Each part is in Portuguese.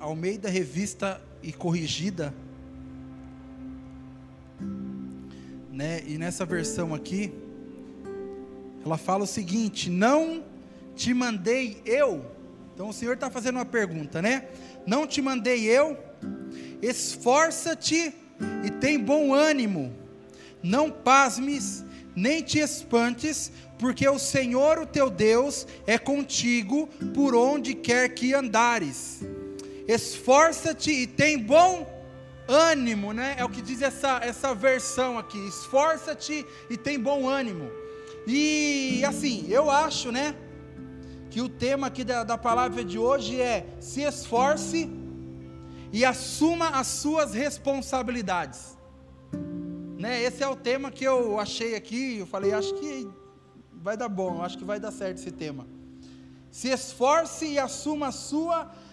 Almeida Revista e Corrigida, né? E nessa versão aqui, ela fala o seguinte: Não te mandei eu. Então o Senhor está fazendo uma pergunta, né? Não te mandei eu. Esforça-te e tem bom ânimo. Não pasmes, nem te espantes, porque o Senhor, o teu Deus, é contigo por onde quer que andares. Esforça-te e tem bom ânimo, né? É o que diz essa, essa versão aqui. Esforça-te e tem bom ânimo. E assim, eu acho, né? Que o tema aqui da, da palavra de hoje é: se esforce e assuma as suas responsabilidades. Né? Esse é o tema que eu achei aqui. Eu falei, acho que vai dar bom, acho que vai dar certo esse tema. Se esforce e assuma a sua responsabilidade.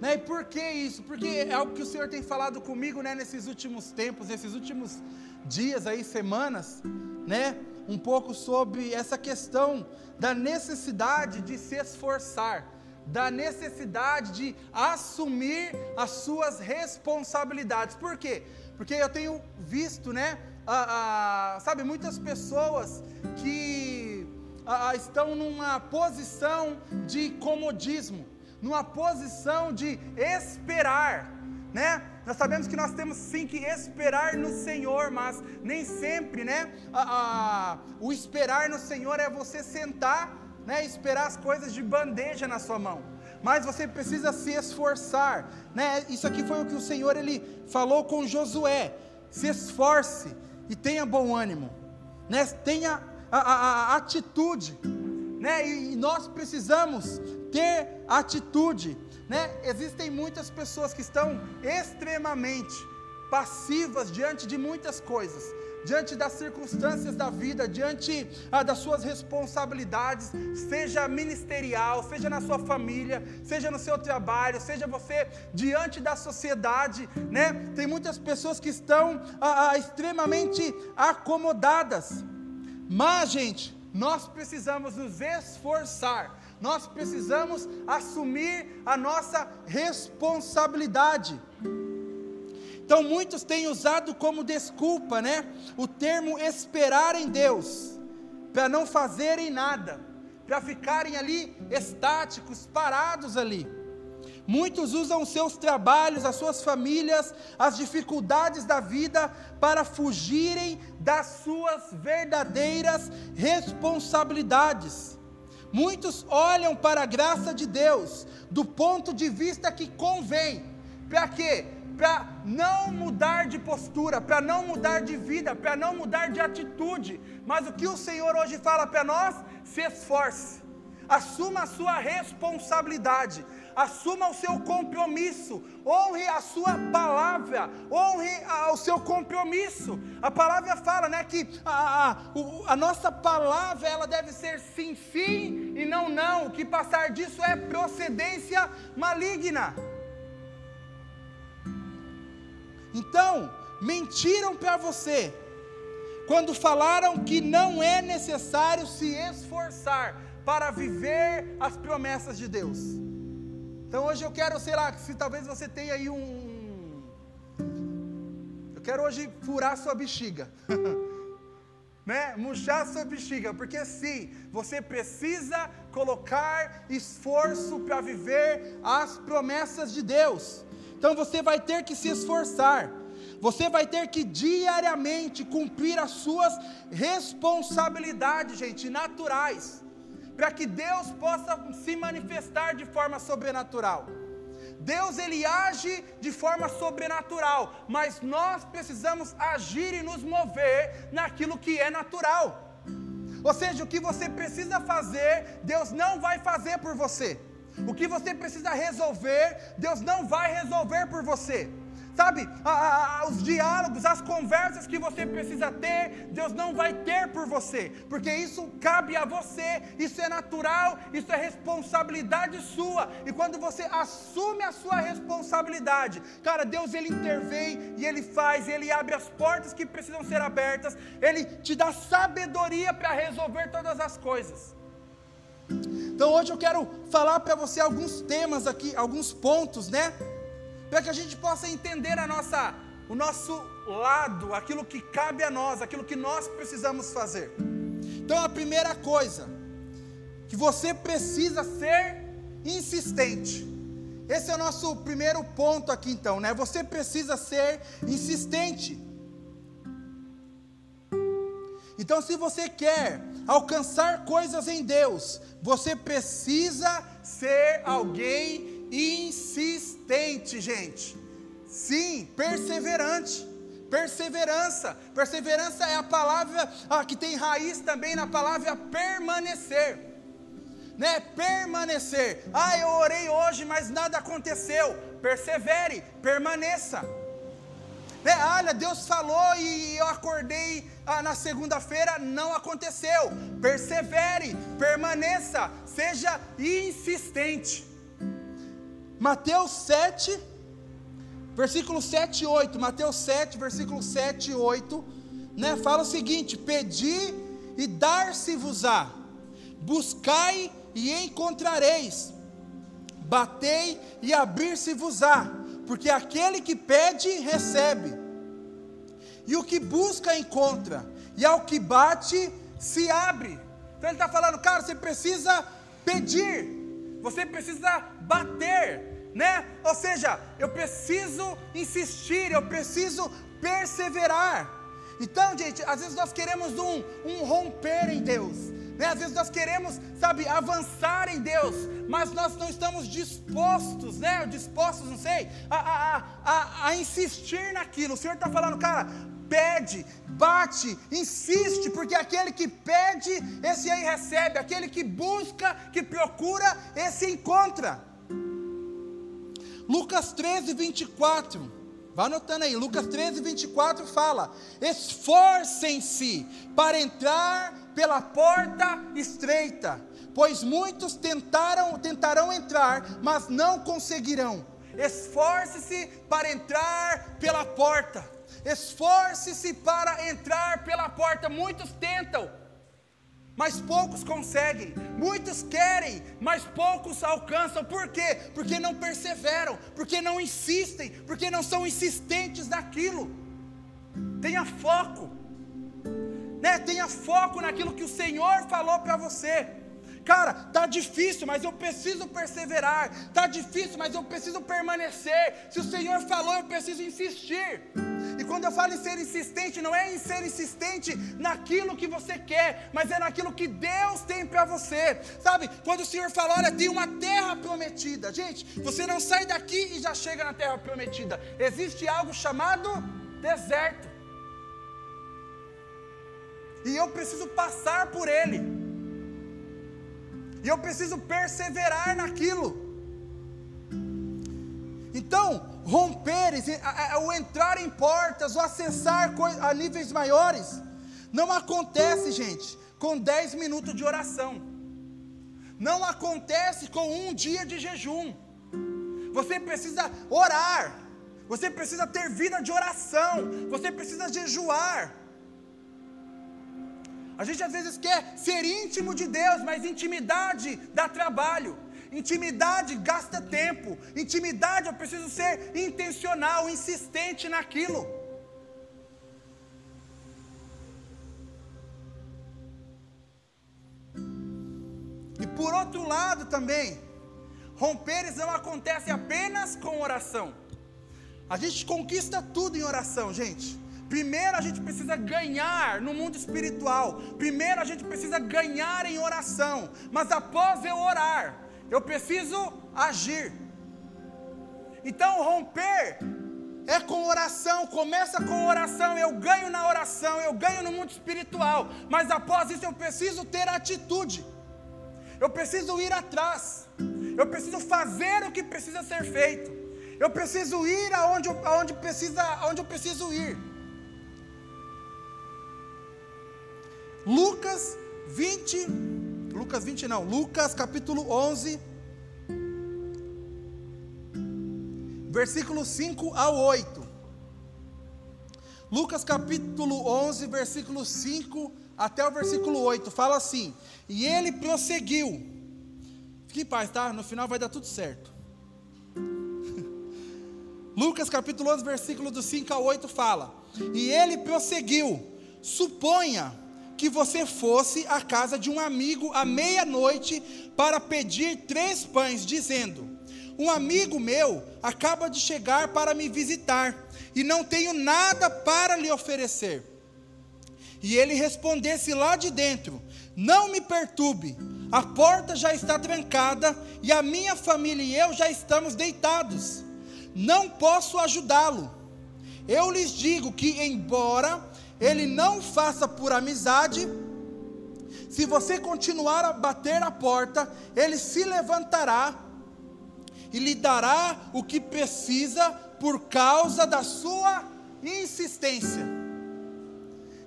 Né? E por que isso? Porque é algo que o Senhor tem falado comigo né, nesses últimos tempos, nesses últimos dias aí, semanas, né? Um pouco sobre essa questão da necessidade de se esforçar, da necessidade de assumir as suas responsabilidades. Por quê? Porque eu tenho visto, né? sabe, muitas pessoas que estão numa posição de comodismo numa posição de esperar, né? Nós sabemos que nós temos sim que esperar no Senhor, mas nem sempre, né? A, a, o esperar no Senhor é você sentar, né? Esperar as coisas de bandeja na sua mão. Mas você precisa se esforçar, né? Isso aqui foi o que o Senhor ele falou com Josué. Se esforce e tenha bom ânimo, né? Tenha a, a atitude, né? E nós precisamos ter atitude, né? Existem muitas pessoas que estão extremamente passivas diante de muitas coisas, diante das circunstâncias da vida, diante ah, das suas responsabilidades, seja ministerial, seja na sua família, seja no seu trabalho, seja você diante da sociedade, né? Tem muitas pessoas que estão ah, ah, extremamente acomodadas, mas gente, nós precisamos nos esforçar nós precisamos assumir a nossa responsabilidade. Então muitos têm usado como desculpa, né, o termo esperar em Deus, para não fazerem nada, para ficarem ali estáticos, parados ali. Muitos usam seus trabalhos, as suas famílias, as dificuldades da vida para fugirem das suas verdadeiras responsabilidades. Muitos olham para a graça de Deus do ponto de vista que convém. Para quê? Para não mudar de postura, para não mudar de vida, para não mudar de atitude. Mas o que o Senhor hoje fala para nós? Se esforce, assuma a sua responsabilidade, assuma o seu compromisso, honre a sua palavra, honre o seu compromisso. A palavra fala, né, que a, a, a nossa palavra ela deve ser sim, sim e não, não. O que passar disso é procedência maligna. Então, mentiram para você quando falaram que não é necessário se esforçar para viver as promessas de Deus. Então hoje eu quero, sei lá, se talvez você tenha aí um. Eu quero hoje furar sua bexiga. né? Murchar sua bexiga, porque sim, você precisa colocar esforço para viver as promessas de Deus. Então você vai ter que se esforçar. Você vai ter que diariamente cumprir as suas responsabilidades, gente, naturais para que Deus possa se manifestar de forma sobrenatural. Deus ele age de forma sobrenatural, mas nós precisamos agir e nos mover naquilo que é natural. Ou seja, o que você precisa fazer, Deus não vai fazer por você. O que você precisa resolver, Deus não vai resolver por você sabe, a, a, os diálogos, as conversas que você precisa ter, Deus não vai ter por você, porque isso cabe a você, isso é natural, isso é responsabilidade sua, e quando você assume a sua responsabilidade, cara, Deus ele intervém e ele faz, ele abre as portas que precisam ser abertas, ele te dá sabedoria para resolver todas as coisas. Então hoje eu quero falar para você alguns temas aqui, alguns pontos, né? Para que a gente possa entender a nossa, o nosso lado, aquilo que cabe a nós, aquilo que nós precisamos fazer. Então a primeira coisa, que você precisa ser insistente. Esse é o nosso primeiro ponto aqui então, né? Você precisa ser insistente. Então, se você quer alcançar coisas em Deus, você precisa ser alguém insistente, gente. Sim, perseverante. Perseverança. Perseverança é a palavra ah, que tem raiz também na palavra permanecer. Né? Permanecer. Ah, eu orei hoje, mas nada aconteceu. Persevere, permaneça. Né? Olha, Deus falou e eu acordei ah, na segunda-feira, não aconteceu. Persevere, permaneça, seja insistente. Mateus 7, versículo 7 e 8. Mateus 7, versículo 7 e 8. Né, fala o seguinte: Pedi e dar-se-vos-á, buscai e encontrareis, batei e abrir-se-vos-á porque aquele que pede, recebe, e o que busca, encontra, e ao que bate, se abre. Então ele está falando, cara, você precisa pedir, você precisa bater, né? Ou seja, eu preciso insistir, eu preciso perseverar. Então, gente, às vezes nós queremos um, um romper em Deus, né? Às vezes nós queremos, sabe, avançar em Deus, mas nós não estamos dispostos, né? Dispostos, não sei, a, a, a, a insistir naquilo. O Senhor está falando, cara, pede, bate, insiste, porque aquele que pede, esse aí recebe, aquele que busca, que procura, esse encontra. Lucas 13, 24. Vá anotando aí, Lucas 13, 24 fala: Esforcem-se para entrar pela porta estreita, pois muitos tentaram, tentarão entrar, mas não conseguirão. Esforce-se para entrar pela porta. Esforce-se para entrar pela porta. Muitos tentam, mas poucos conseguem. Muitos querem, mas poucos alcançam. Por quê? Porque não perseveram, porque não insistem, porque não são insistentes naquilo. Tenha foco, né? Tenha foco naquilo que o Senhor falou para você. Cara, tá difícil, mas eu preciso perseverar. Tá difícil, mas eu preciso permanecer. Se o Senhor falou, eu preciso insistir. E quando eu falo em ser insistente, não é em ser insistente naquilo que você quer, mas é naquilo que Deus tem para você. Sabe? Quando o Senhor fala, olha, tem uma terra prometida. Gente, você não sai daqui e já chega na terra prometida. Existe algo chamado deserto. E eu preciso passar por ele. E eu preciso perseverar naquilo. Então, romper, o entrar em portas, o acessar a níveis maiores, não acontece, gente, com 10 minutos de oração. Não acontece com um dia de jejum. Você precisa orar. Você precisa ter vida de oração. Você precisa jejuar. A gente às vezes quer ser íntimo de Deus, mas intimidade dá trabalho. Intimidade gasta tempo. Intimidade eu preciso ser intencional, insistente naquilo. E por outro lado também, romperes não acontece apenas com oração. A gente conquista tudo em oração, gente. Primeiro a gente precisa ganhar no mundo espiritual. Primeiro a gente precisa ganhar em oração. Mas após eu orar, eu preciso agir. Então, romper é com oração, começa com oração. Eu ganho na oração, eu ganho no mundo espiritual, mas após isso eu preciso ter atitude, eu preciso ir atrás, eu preciso fazer o que precisa ser feito, eu preciso ir aonde, aonde, precisa, aonde eu preciso ir. Lucas 20, Lucas 20 não, Lucas capítulo 11, versículo 5 ao 8. Lucas capítulo 11, versículo 5 até o versículo 8, fala assim: E ele prosseguiu: Fique em paz, tá? No final vai dar tudo certo. Lucas capítulo 11, versículo do 5 a 8 fala: E ele prosseguiu: Suponha que você fosse à casa de um amigo à meia-noite para pedir três pães, dizendo: Um amigo meu acaba de chegar para me visitar e não tenho nada para lhe oferecer. E ele respondesse lá de dentro: Não me perturbe, a porta já está trancada e a minha família e eu já estamos deitados não posso ajudá-lo. Eu lhes digo que, embora ele não faça por amizade, se você continuar a bater a porta, ele se levantará e lhe dará o que precisa por causa da sua insistência.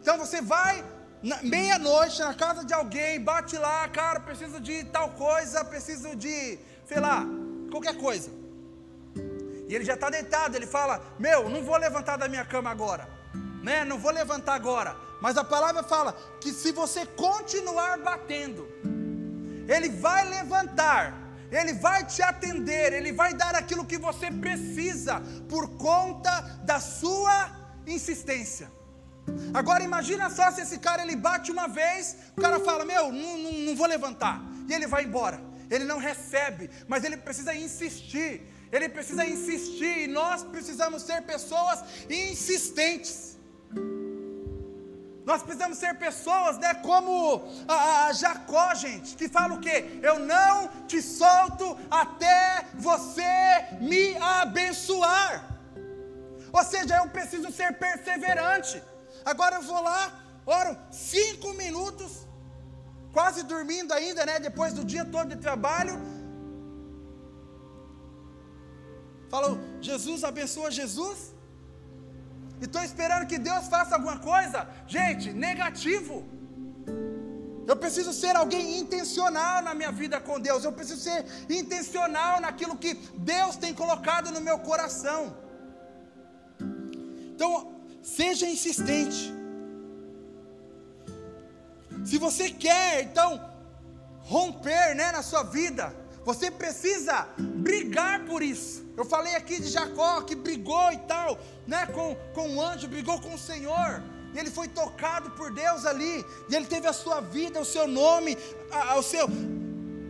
Então você vai meia-noite na casa de alguém, bate lá, cara, preciso de tal coisa, preciso de, sei lá, qualquer coisa. E ele já está deitado, ele fala: Meu, não vou levantar da minha cama agora, né? Não vou levantar agora. Mas a palavra fala que se você continuar batendo, ele vai levantar, ele vai te atender, ele vai dar aquilo que você precisa por conta da sua insistência. Agora imagina só se esse cara ele bate uma vez, o cara fala: Meu, não, não, não vou levantar, e ele vai embora. Ele não recebe, mas ele precisa insistir ele precisa insistir, e nós precisamos ser pessoas insistentes. Nós precisamos ser pessoas, né, como a, a, Jacó, gente, que fala o quê? Eu não te solto até você me abençoar. Ou seja, eu preciso ser perseverante. Agora eu vou lá, oro cinco minutos, quase dormindo ainda, né? Depois do dia todo de trabalho, Falou, Jesus abençoa Jesus. E estou esperando que Deus faça alguma coisa. Gente, negativo. Eu preciso ser alguém intencional na minha vida com Deus. Eu preciso ser intencional naquilo que Deus tem colocado no meu coração. Então, seja insistente. Se você quer, então, romper né, na sua vida, você precisa brigar por isso. Eu falei aqui de Jacó que brigou e tal, né, com, com o anjo, brigou com o Senhor. E ele foi tocado por Deus ali. E ele teve a sua vida, o seu nome, a, a, o, seu,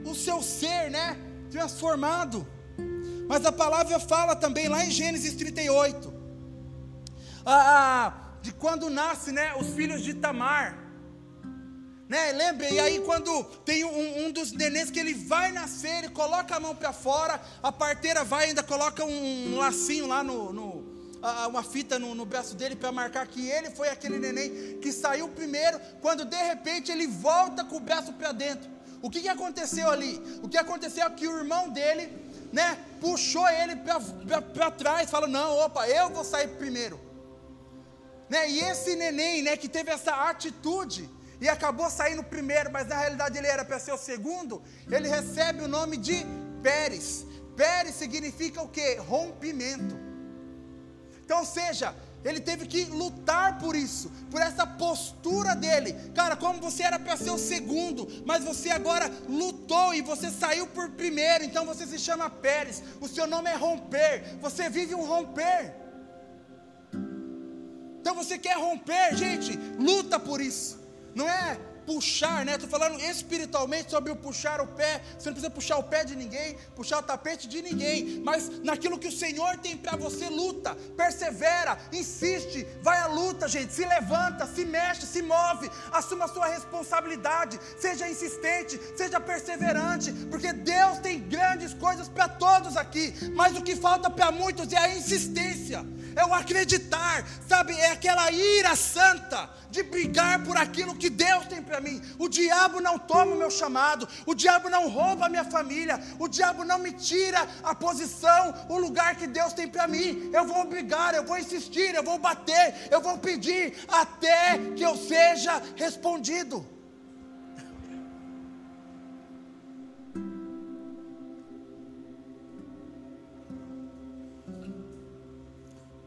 o seu ser, né, transformado. Mas a palavra fala também lá em Gênesis 38, a, a, de quando nasce, né, os filhos de Tamar né? Lembra? E aí quando tem um, um, dos nenéns que ele vai nascer, ele coloca a mão para fora, a parteira vai ainda coloca um, um lacinho lá no, no uma fita no, no braço dele para marcar que ele foi aquele neném que saiu primeiro, quando de repente ele volta com o braço para dentro. O que, que aconteceu ali? O que aconteceu é que o irmão dele, né, puxou ele para trás, falou: Não, opa, eu vou sair primeiro. Né, e esse neném, né, que teve essa atitude, e acabou saindo primeiro, mas na realidade ele era para ser o segundo, ele recebe o nome de Pérez. Pérez significa o que? Rompimento. Então, seja, ele teve que lutar por isso, por essa postura dele. Cara, como você era para ser o segundo, mas você agora lutou e você saiu por primeiro, então você se chama Pérez. O seu nome é romper. Você vive um romper. Então você quer romper, gente, luta por isso. Não é puxar, né? Estou falando espiritualmente sobre o puxar o pé. Você não precisa puxar o pé de ninguém, puxar o tapete de ninguém, mas naquilo que o Senhor tem para você, luta, persevera, insiste, vai à luta, gente. Se levanta, se mexe, se move, assuma a sua responsabilidade, seja insistente, seja perseverante, porque Deus tem grandes coisas para todos aqui, mas o que falta para muitos é a insistência é o acreditar, sabe? É aquela ira santa de brigar por aquilo que Deus tem para mim. O diabo não toma o meu chamado, o diabo não rouba a minha família, o diabo não me tira a posição, o lugar que Deus tem para mim. Eu vou brigar, eu vou insistir, eu vou bater, eu vou pedir até que eu seja respondido.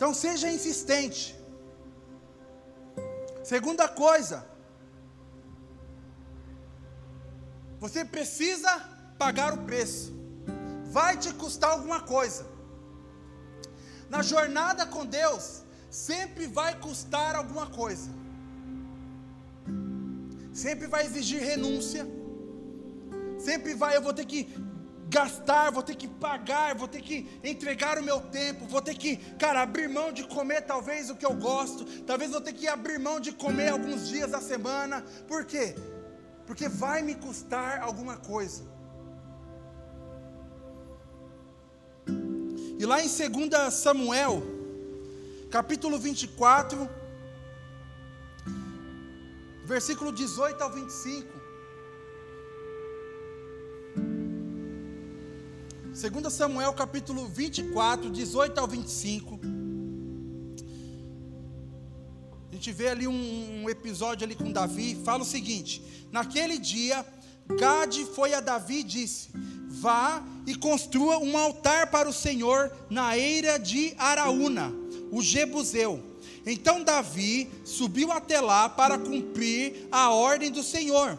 Então seja insistente. Segunda coisa, você precisa pagar o preço. Vai te custar alguma coisa. Na jornada com Deus, sempre vai custar alguma coisa. Sempre vai exigir renúncia. Sempre vai, eu vou ter que gastar, vou ter que pagar, vou ter que entregar o meu tempo, vou ter que, cara, abrir mão de comer talvez o que eu gosto, talvez vou ter que abrir mão de comer alguns dias da semana. Por quê? Porque vai me custar alguma coisa. E lá em 2 Samuel, capítulo 24, versículo 18 ao 25. 2 Samuel capítulo 24, 18 ao 25. A gente vê ali um, um episódio ali com Davi, fala o seguinte: Naquele dia, Gade foi a Davi e disse: Vá e construa um altar para o Senhor na eira de Araúna, o Jebuseu. Então Davi subiu até lá para cumprir a ordem do Senhor.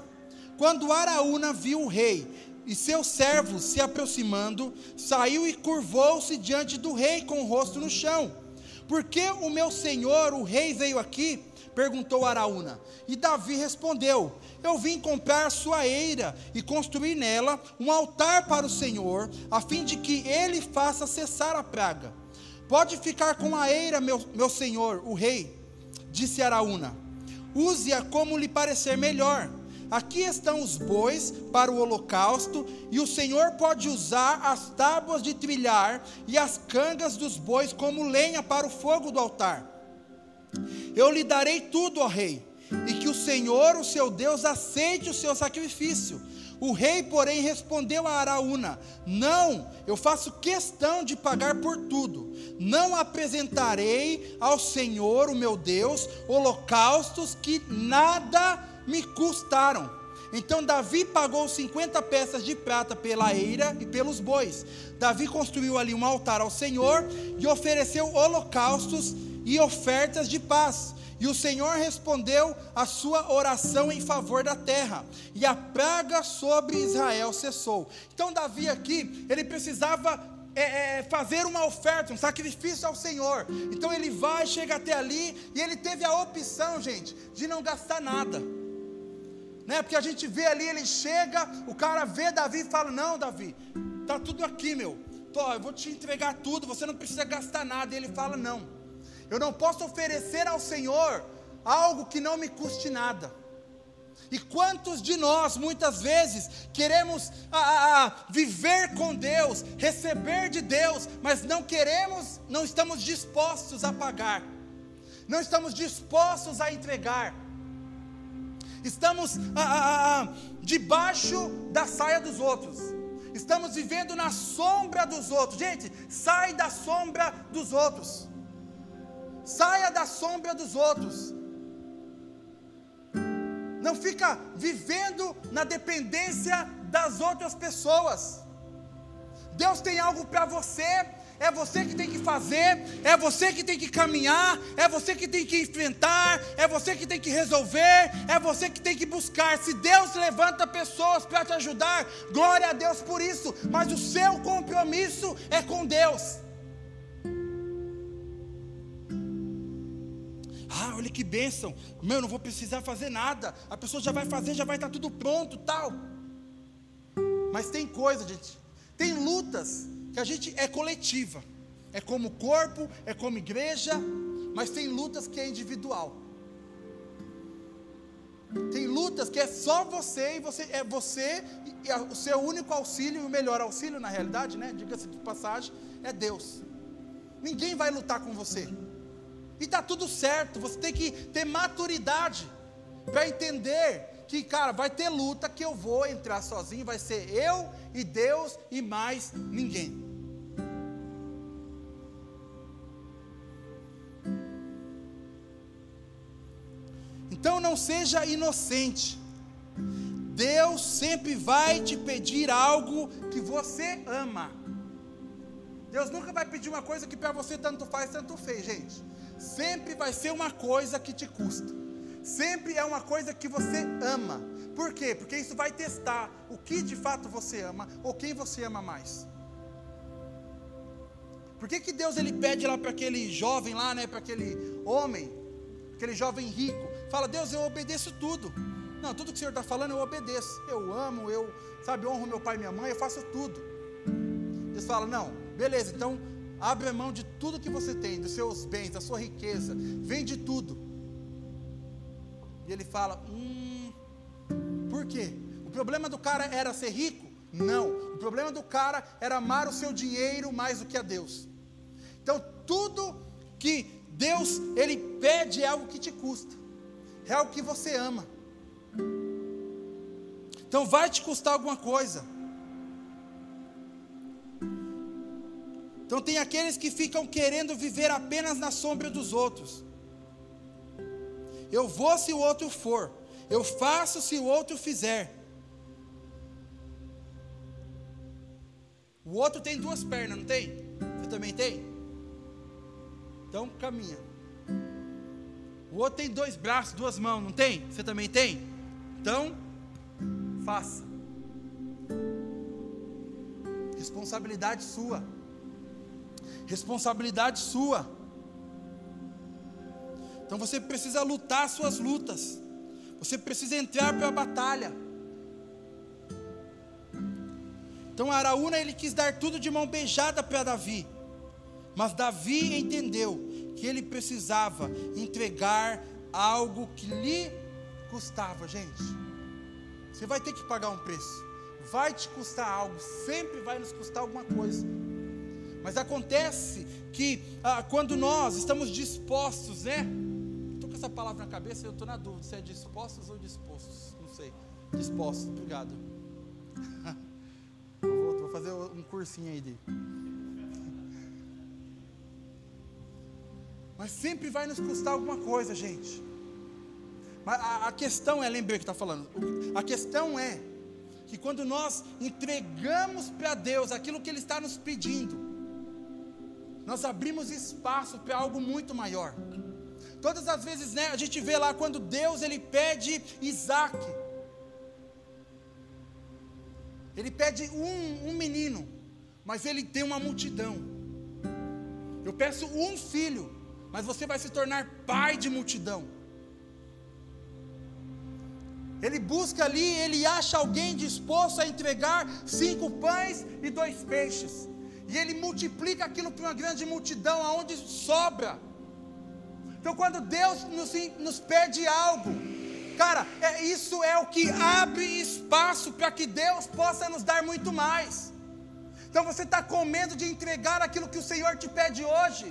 Quando Araúna viu o rei e seu servo, se aproximando, saiu e curvou-se diante do rei com o rosto no chão. Por que o meu senhor, o rei, veio aqui? perguntou Araúna. E Davi respondeu: Eu vim comprar sua eira e construir nela um altar para o Senhor, a fim de que ele faça cessar a praga. Pode ficar com a eira, meu, meu senhor, o rei, disse Araúna. Use-a como lhe parecer melhor Aqui estão os bois para o holocausto, e o Senhor pode usar as tábuas de trilhar e as cangas dos bois como lenha para o fogo do altar. Eu lhe darei tudo, ó rei, e que o Senhor, o seu Deus, aceite o seu sacrifício. O rei, porém, respondeu a Araúna: Não, eu faço questão de pagar por tudo. Não apresentarei ao Senhor, o meu Deus, holocaustos que nada me custaram. Então Davi pagou 50 peças de prata pela eira e pelos bois. Davi construiu ali um altar ao Senhor e ofereceu holocaustos e ofertas de paz. E o Senhor respondeu a sua oração em favor da terra, e a praga sobre Israel cessou. Então, Davi aqui, ele precisava é, é, fazer uma oferta, um sacrifício ao Senhor. Então, ele vai, chega até ali, e ele teve a opção, gente, de não gastar nada né? Porque a gente vê ali, ele chega, o cara vê Davi e fala: Não, Davi, tá tudo aqui, meu. Tô, eu vou te entregar tudo, você não precisa gastar nada. E ele fala: Não, eu não posso oferecer ao Senhor algo que não me custe nada. E quantos de nós, muitas vezes, queremos a, a, a, viver com Deus, receber de Deus, mas não queremos, não estamos dispostos a pagar, não estamos dispostos a entregar estamos ah, ah, ah, debaixo da saia dos outros, estamos vivendo na sombra dos outros. Gente, sai da sombra dos outros, saia da sombra dos outros. Não fica vivendo na dependência das outras pessoas. Deus tem algo para você é você que tem que fazer, é você que tem que caminhar, é você que tem que enfrentar, é você que tem que resolver, é você que tem que buscar. Se Deus levanta pessoas para te ajudar, glória a Deus por isso, mas o seu compromisso é com Deus. Ah, olha que bênção, meu, não vou precisar fazer nada, a pessoa já vai fazer, já vai estar tudo pronto, tal. Mas tem coisa, gente, tem lutas que a gente é coletiva, é como corpo, é como igreja, mas tem lutas que é individual. Tem lutas que é só você e você é você e o seu único auxílio e o melhor auxílio na realidade, né? Diga-se de passagem, é Deus. Ninguém vai lutar com você. E tá tudo certo, você tem que ter maturidade para entender que, cara, vai ter luta que eu vou entrar sozinho, vai ser eu e Deus e mais ninguém. Então não seja inocente. Deus sempre vai te pedir algo que você ama. Deus nunca vai pedir uma coisa que para você tanto faz, tanto fez, gente. Sempre vai ser uma coisa que te custa. Sempre é uma coisa que você ama. Por quê? Porque isso vai testar o que de fato você ama ou quem você ama mais. Por que, que Deus ele pede lá para aquele jovem lá, né, para aquele homem, aquele jovem rico, fala: Deus, eu obedeço tudo. Não, tudo que o Senhor está falando eu obedeço. Eu amo, eu, sabe, honro meu pai e minha mãe, eu faço tudo. Deus fala: Não, beleza, então abre mão de tudo que você tem, dos seus bens, da sua riqueza, vende tudo. E ele fala: Hum, por quê? O problema do cara era ser rico? Não. O problema do cara era amar o seu dinheiro mais do que a Deus. Então, tudo que Deus ele pede é algo que te custa, é algo que você ama. Então, vai te custar alguma coisa. Então, tem aqueles que ficam querendo viver apenas na sombra dos outros. Eu vou se o outro for, eu faço se o outro fizer. O outro tem duas pernas, não tem? Você também tem? Então caminha. O outro tem dois braços, duas mãos, não tem? Você também tem? Então, faça. Responsabilidade sua. Responsabilidade sua. Então você precisa lutar suas lutas. Você precisa entrar para a batalha. Então Araúna ele quis dar tudo de mão beijada para Davi. Mas Davi entendeu que ele precisava entregar algo que lhe custava, gente. Você vai ter que pagar um preço. Vai te custar algo, sempre vai nos custar alguma coisa. Mas acontece que ah, quando nós estamos dispostos, né? Estou com essa palavra na cabeça eu estou na dúvida se é dispostos ou dispostos. Não sei. Dispostos, obrigado. vou, vou fazer um cursinho aí de. Mas sempre vai nos custar alguma coisa, gente. Mas a, a questão é, lembrei que está falando. A questão é que quando nós entregamos para Deus aquilo que Ele está nos pedindo, nós abrimos espaço para algo muito maior. Todas as vezes, né, a gente vê lá quando Deus ele pede Isaac. Ele pede um, um menino, mas ele tem uma multidão. Eu peço um filho, mas você vai se tornar pai de multidão. Ele busca ali, ele acha alguém disposto a entregar cinco pães e dois peixes. E ele multiplica aquilo para uma grande multidão, aonde sobra. Então, quando Deus nos, nos pede algo, cara, é, isso é o que abre espaço para que Deus possa nos dar muito mais. Então, você está com medo de entregar aquilo que o Senhor te pede hoje.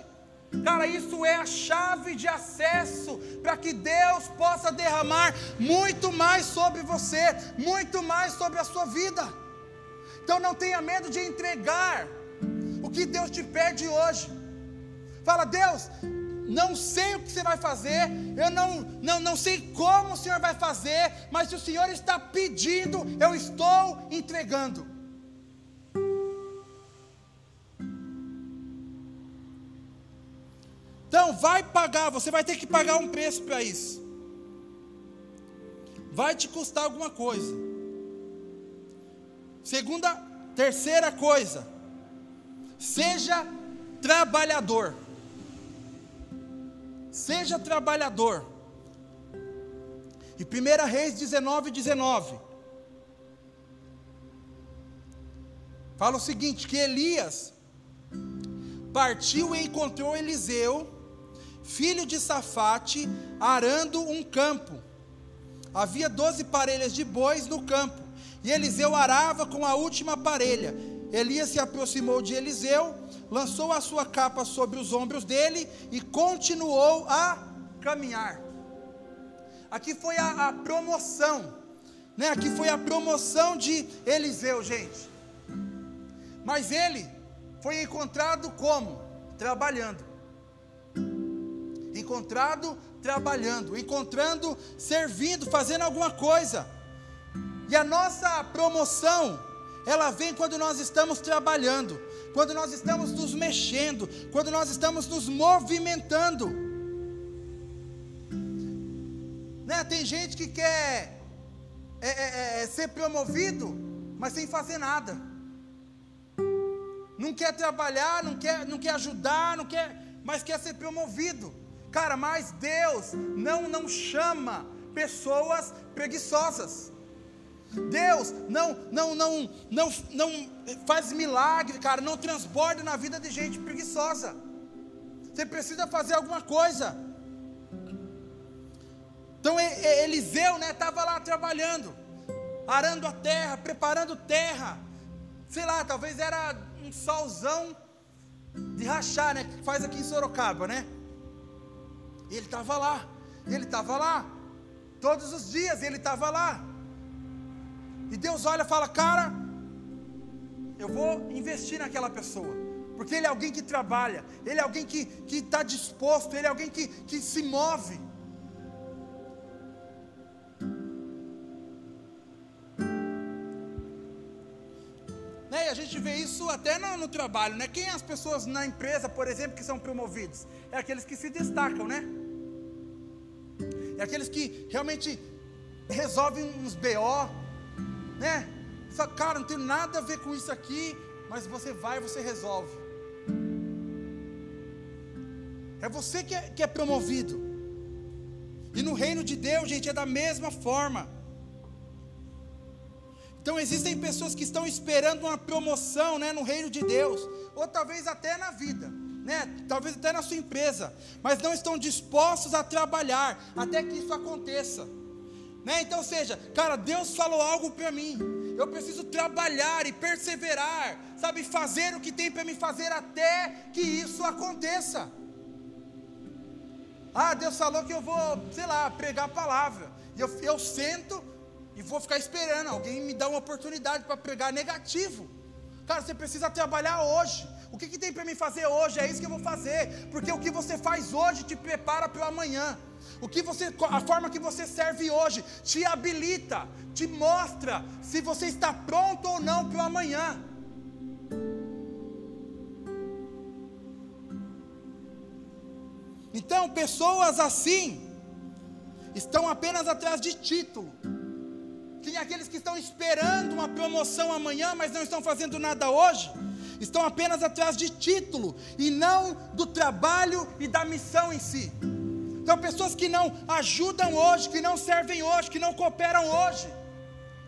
Cara, isso é a chave de acesso para que Deus possa derramar muito mais sobre você, muito mais sobre a sua vida. Então não tenha medo de entregar o que Deus te pede hoje. Fala, Deus, não sei o que você vai fazer, eu não, não, não sei como o Senhor vai fazer, mas se o Senhor está pedindo, eu estou entregando. Então, vai pagar, você vai ter que pagar um preço para isso. Vai te custar alguma coisa. Segunda, terceira coisa, seja trabalhador. Seja trabalhador. E 1 Reis 19, 19. Fala o seguinte: que Elias partiu e encontrou Eliseu filho de Safate, arando um campo. Havia doze parelhas de bois no campo, e Eliseu arava com a última parelha. Elias se aproximou de Eliseu, lançou a sua capa sobre os ombros dele e continuou a caminhar. Aqui foi a, a promoção, né? Aqui foi a promoção de Eliseu, gente. Mas ele foi encontrado como? Trabalhando encontrado trabalhando, encontrando servindo, fazendo alguma coisa. E a nossa promoção, ela vem quando nós estamos trabalhando, quando nós estamos nos mexendo, quando nós estamos nos movimentando. Né? Tem gente que quer é, é, é, ser promovido, mas sem fazer nada. Não quer trabalhar, não quer, não quer ajudar, não quer, mas quer ser promovido. Cara, mas Deus não não chama pessoas preguiçosas. Deus não não não não não faz milagre, cara, não transborda na vida de gente preguiçosa. Você precisa fazer alguma coisa. Então Eliseu, né, estava lá trabalhando, arando a terra, preparando terra. Sei lá, talvez era um solzão de rachar, né, que faz aqui em Sorocaba, né? E ele estava lá, ele estava lá, todos os dias ele estava lá. E Deus olha e fala: Cara, eu vou investir naquela pessoa. Porque ele é alguém que trabalha, ele é alguém que está disposto, ele é alguém que, que se move. Né? E a gente vê isso até no, no trabalho, né? Quem é as pessoas na empresa, por exemplo, que são promovidos? É aqueles que se destacam, né? É aqueles que realmente resolvem uns BO, né? Só, cara, não tem nada a ver com isso aqui, mas você vai e você resolve. É você que é, que é promovido. E no reino de Deus, gente, é da mesma forma. Então existem pessoas que estão esperando uma promoção, né, no reino de Deus, ou talvez até na vida, né, talvez até na sua empresa, mas não estão dispostos a trabalhar até que isso aconteça. Né? Então, seja, cara, Deus falou algo para mim. Eu preciso trabalhar e perseverar, sabe, fazer o que tem para me fazer até que isso aconteça. Ah, Deus falou que eu vou, sei lá, pregar a palavra. E eu, eu sento e vou ficar esperando. Alguém me dá uma oportunidade para pregar negativo. Cara, você precisa trabalhar hoje. O que, que tem para me fazer hoje? É isso que eu vou fazer. Porque o que você faz hoje te prepara para o amanhã. O que você, a forma que você serve hoje te habilita, te mostra se você está pronto ou não para o amanhã. Então, pessoas assim estão apenas atrás de título. Tem aqueles que estão esperando uma promoção amanhã, mas não estão fazendo nada hoje. Estão apenas atrás de título e não do trabalho e da missão em si. Então, pessoas que não ajudam hoje, que não servem hoje, que não cooperam hoje,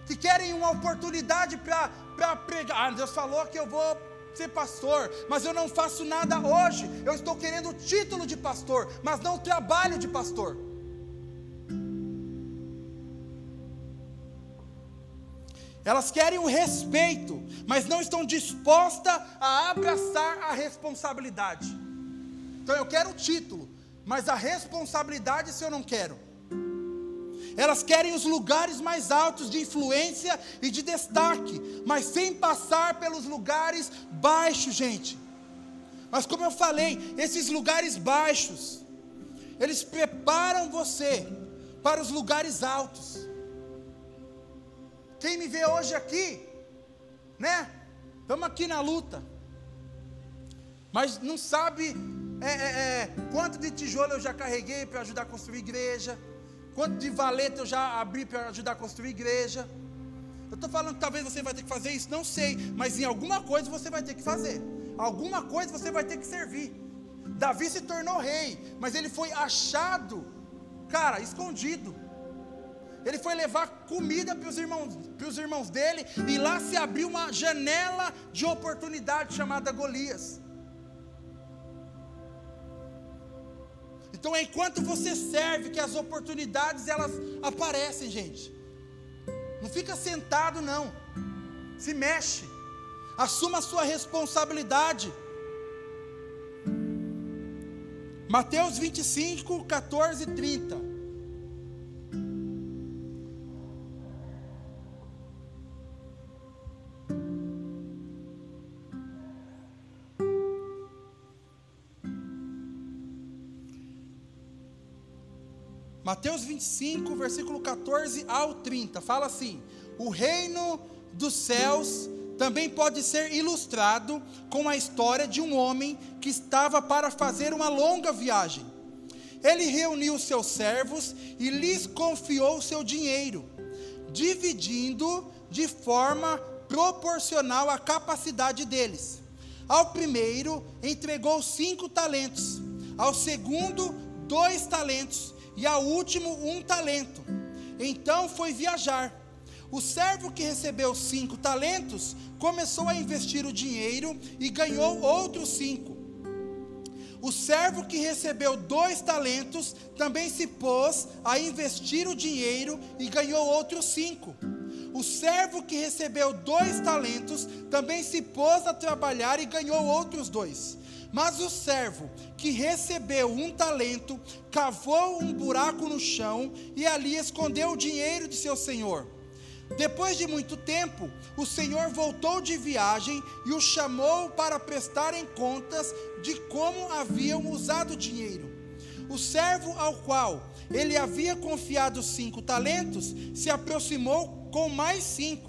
que querem uma oportunidade para pregar. Ah, Deus falou que eu vou ser pastor, mas eu não faço nada hoje. Eu estou querendo o título de pastor, mas não o trabalho de pastor. Elas querem o respeito, mas não estão dispostas a abraçar a responsabilidade. Então eu quero o título, mas a responsabilidade se eu não quero. Elas querem os lugares mais altos de influência e de destaque, mas sem passar pelos lugares baixos, gente. Mas como eu falei, esses lugares baixos, eles preparam você para os lugares altos. Quem me vê hoje aqui, né? Estamos aqui na luta, mas não sabe é, é, é, quanto de tijolo eu já carreguei para ajudar a construir igreja? Quanto de valeta eu já abri para ajudar a construir igreja? Eu estou falando que talvez você vai ter que fazer isso, não sei, mas em alguma coisa você vai ter que fazer. Alguma coisa você vai ter que servir. Davi se tornou rei, mas ele foi achado, cara, escondido. Ele foi levar comida para os irmãos, irmãos dele, e lá se abriu uma janela de oportunidade chamada Golias. Então, enquanto você serve, que as oportunidades elas aparecem, gente. Não fica sentado não. Se mexe. Assuma a sua responsabilidade. Mateus 25, 14 e 30. Mateus 25, versículo 14 ao 30, fala assim: O reino dos céus também pode ser ilustrado com a história de um homem que estava para fazer uma longa viagem. Ele reuniu seus servos e lhes confiou seu dinheiro. dividindo de forma proporcional à capacidade deles. Ao primeiro, entregou cinco talentos, ao segundo, dois talentos, e ao último, um talento. Então foi viajar. O servo que recebeu cinco talentos começou a investir o dinheiro e ganhou outros cinco. O servo que recebeu dois talentos também se pôs a investir o dinheiro e ganhou outros cinco. O servo que recebeu dois talentos também se pôs a trabalhar e ganhou outros dois. Mas o servo que recebeu um talento cavou um buraco no chão e ali escondeu o dinheiro de seu senhor. Depois de muito tempo, o Senhor voltou de viagem e o chamou para prestarem contas de como haviam usado o dinheiro. O servo ao qual ele havia confiado cinco talentos se aproximou com mais cinco.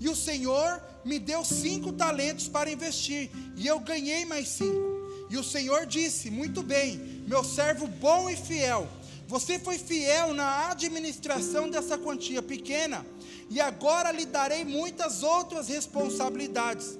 E o Senhor me deu cinco talentos para investir, e eu ganhei mais cinco. E o Senhor disse: Muito bem, meu servo bom e fiel. Você foi fiel na administração dessa quantia pequena, e agora lhe darei muitas outras responsabilidades.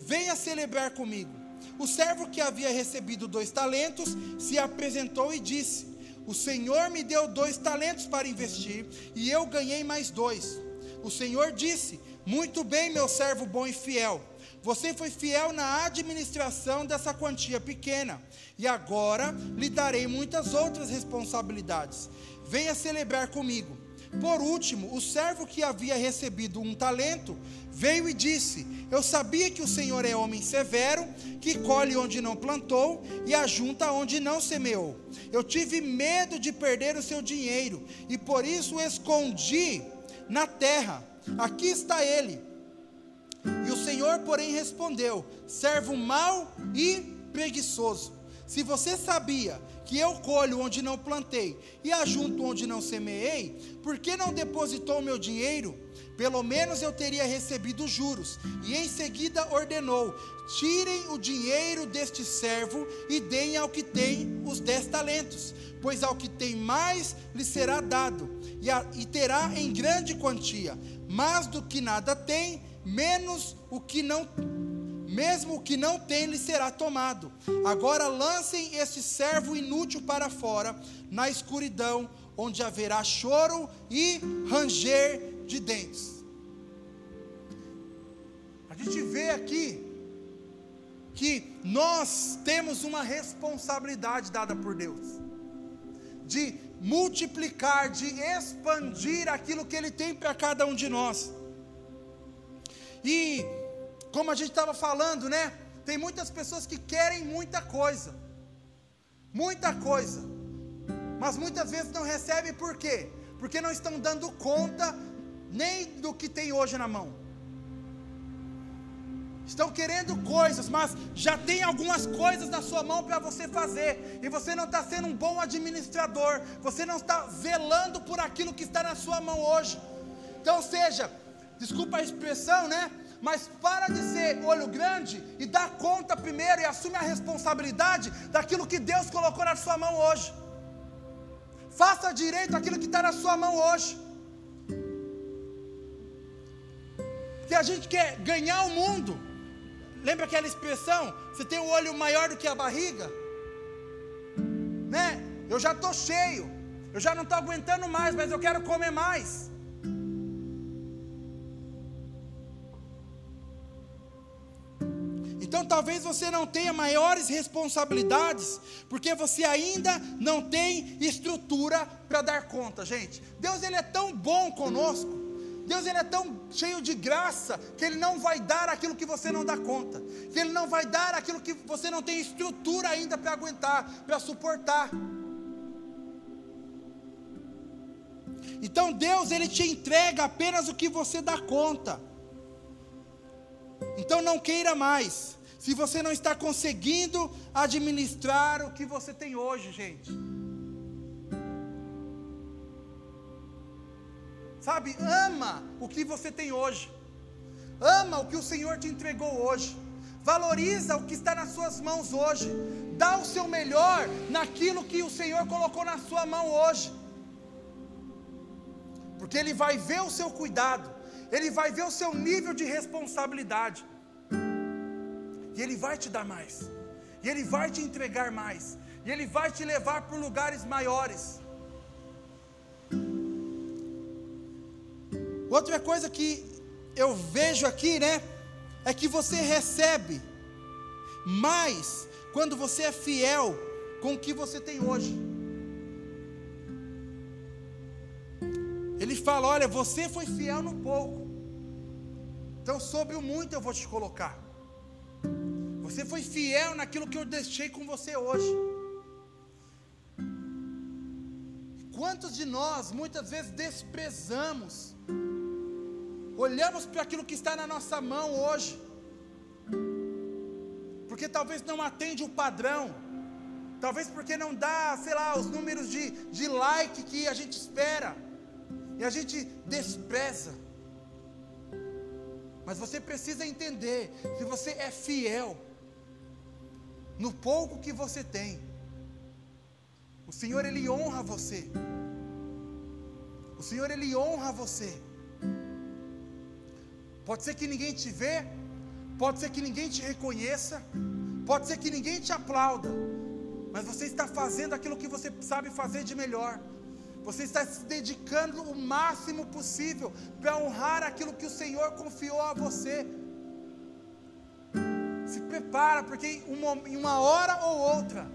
Venha celebrar comigo. O servo que havia recebido dois talentos se apresentou e disse: O Senhor me deu dois talentos para investir, e eu ganhei mais dois. O Senhor disse: Muito bem, meu servo bom e fiel. Você foi fiel na administração dessa quantia pequena, e agora lhe darei muitas outras responsabilidades. Venha celebrar comigo. Por último, o servo que havia recebido um talento veio e disse: Eu sabia que o Senhor é homem severo, que colhe onde não plantou e ajunta onde não semeou. Eu tive medo de perder o seu dinheiro e por isso o escondi na terra. Aqui está ele e o Senhor, porém, respondeu: servo mau e preguiçoso. Se você sabia que eu colho onde não plantei e ajunto onde não semeei, por que não depositou meu dinheiro? Pelo menos eu teria recebido juros. E em seguida ordenou: tirem o dinheiro deste servo e deem ao que tem os dez talentos, pois ao que tem mais lhe será dado, e, a, e terá em grande quantia. Mas do que nada tem, menos o que não mesmo o que não tem lhe será tomado. Agora lancem este servo inútil para fora, na escuridão, onde haverá choro e ranger de dentes. A gente vê aqui que nós temos uma responsabilidade dada por Deus de multiplicar, de expandir aquilo que Ele tem para cada um de nós. E como a gente estava falando, né? Tem muitas pessoas que querem muita coisa. Muita coisa. Mas muitas vezes não recebem por quê? Porque não estão dando conta nem do que tem hoje na mão. Estão querendo coisas, mas já tem algumas coisas na sua mão para você fazer, e você não está sendo um bom administrador, você não está zelando por aquilo que está na sua mão hoje. Então, seja, desculpa a expressão, né? Mas para de ser olho grande e dá conta primeiro e assume a responsabilidade daquilo que Deus colocou na sua mão hoje. Faça direito aquilo que está na sua mão hoje. Porque a gente quer ganhar o mundo. Lembra aquela expressão? Você tem o olho maior do que a barriga? Né? Eu já estou cheio. Eu já não estou aguentando mais, mas eu quero comer mais. Então talvez você não tenha maiores responsabilidades, porque você ainda não tem estrutura para dar conta, gente. Deus ele é tão bom conosco. Deus ele é tão cheio de graça que ele não vai dar aquilo que você não dá conta, que ele não vai dar aquilo que você não tem estrutura ainda para aguentar, para suportar. Então Deus ele te entrega apenas o que você dá conta. Então não queira mais se você não está conseguindo administrar o que você tem hoje, gente. Sabe, ama o que você tem hoje. Ama o que o Senhor te entregou hoje. Valoriza o que está nas suas mãos hoje. Dá o seu melhor naquilo que o Senhor colocou na sua mão hoje. porque Ele vai ver o seu cuidado, Ele vai ver o seu nível de responsabilidade, e Ele vai te dar mais, e Ele vai te entregar mais, e Ele vai te levar por lugares maiores. Outra coisa que eu vejo aqui, né, é que você recebe mais quando você é fiel com o que você tem hoje. Ele fala: Olha, você foi fiel no pouco, então sobre o muito eu vou te colocar. Você foi fiel naquilo que eu deixei com você hoje. Quantos de nós muitas vezes desprezamos, olhamos para aquilo que está na nossa mão hoje, porque talvez não atende o padrão, talvez porque não dá, sei lá, os números de, de like que a gente espera, e a gente despreza. Mas você precisa entender: se você é fiel no pouco que você tem, o Senhor ele honra você. O Senhor ele honra você. Pode ser que ninguém te vê, pode ser que ninguém te reconheça, pode ser que ninguém te aplauda, mas você está fazendo aquilo que você sabe fazer de melhor. Você está se dedicando o máximo possível para honrar aquilo que o Senhor confiou a você. Se prepara, porque em uma hora ou outra,